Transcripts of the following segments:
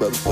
but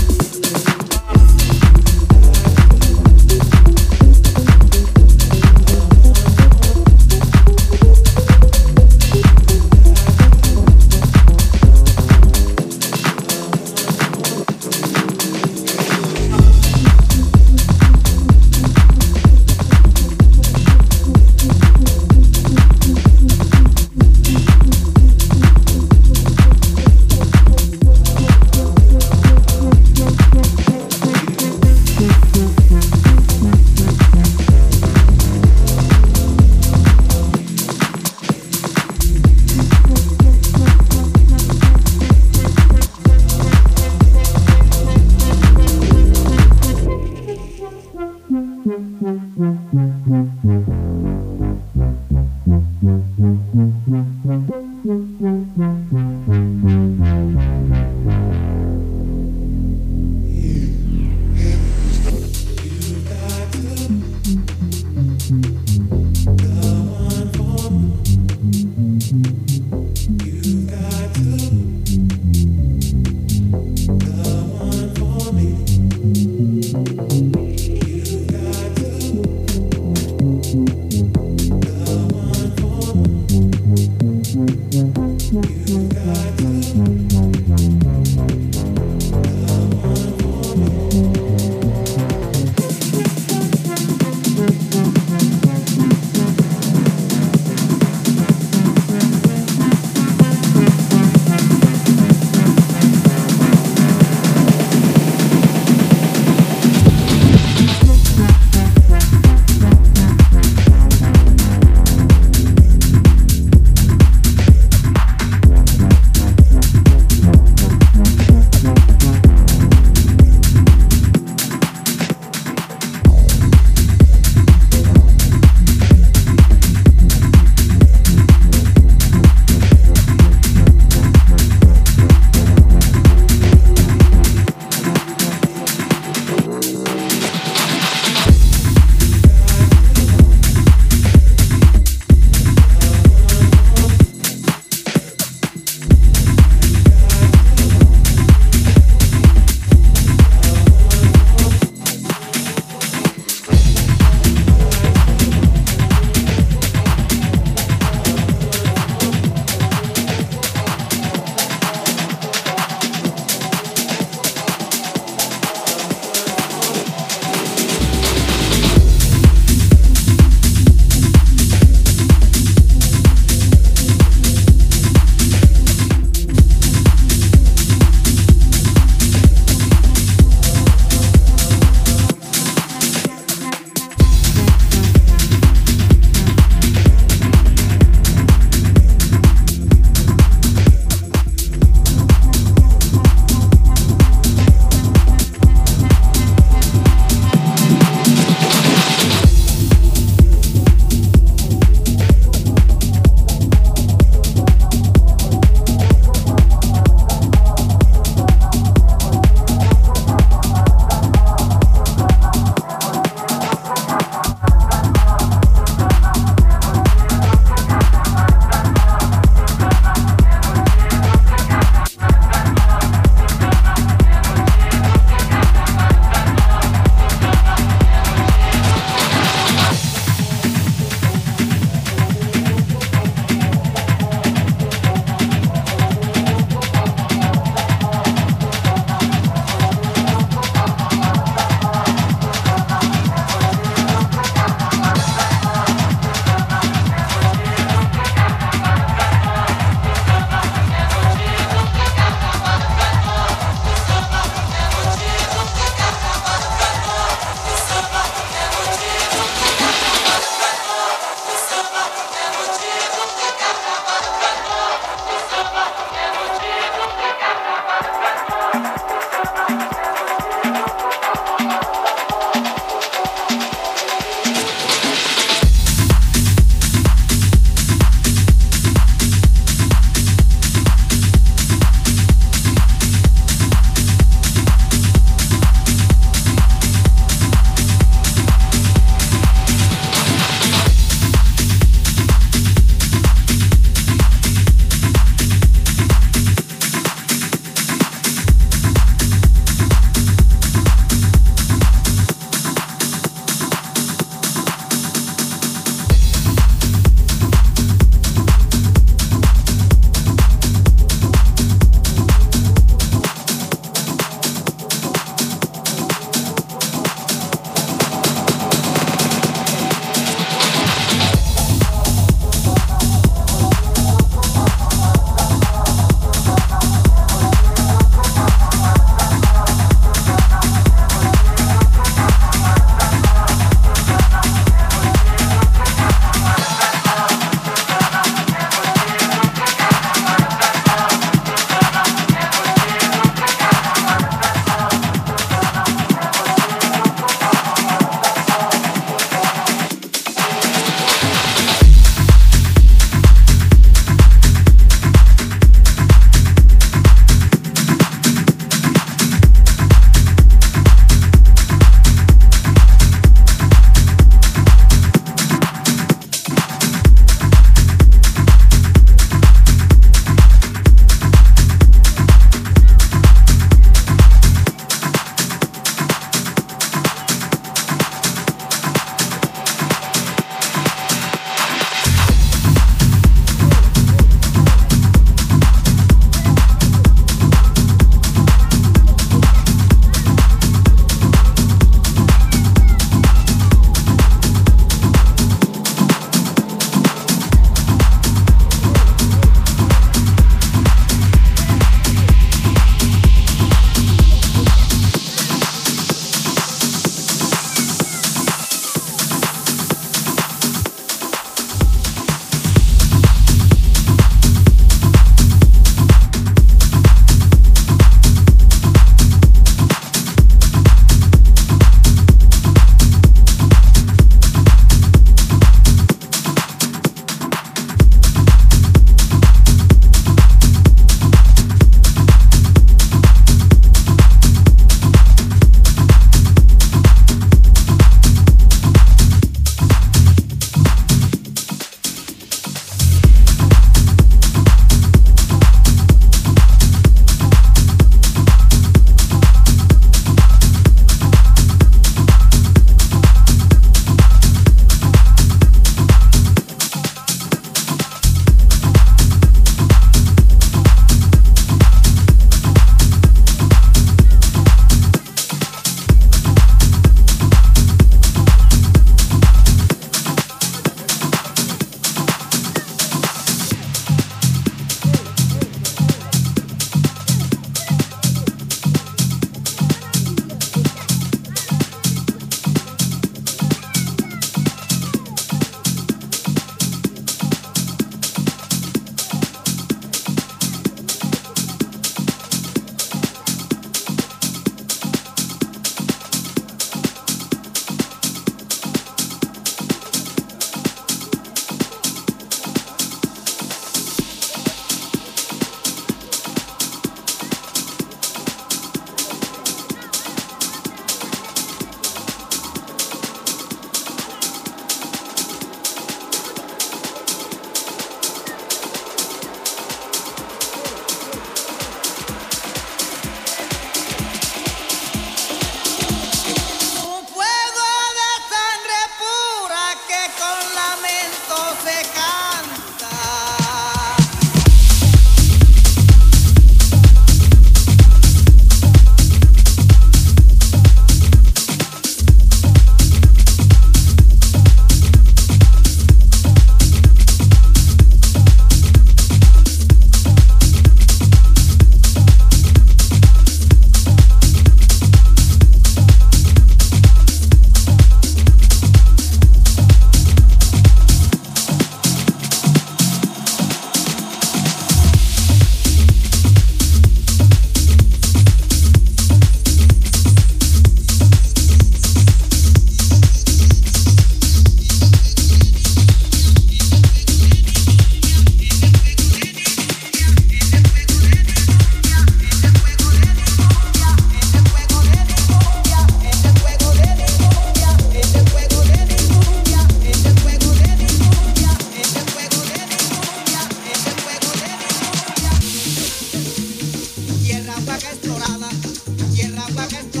pa'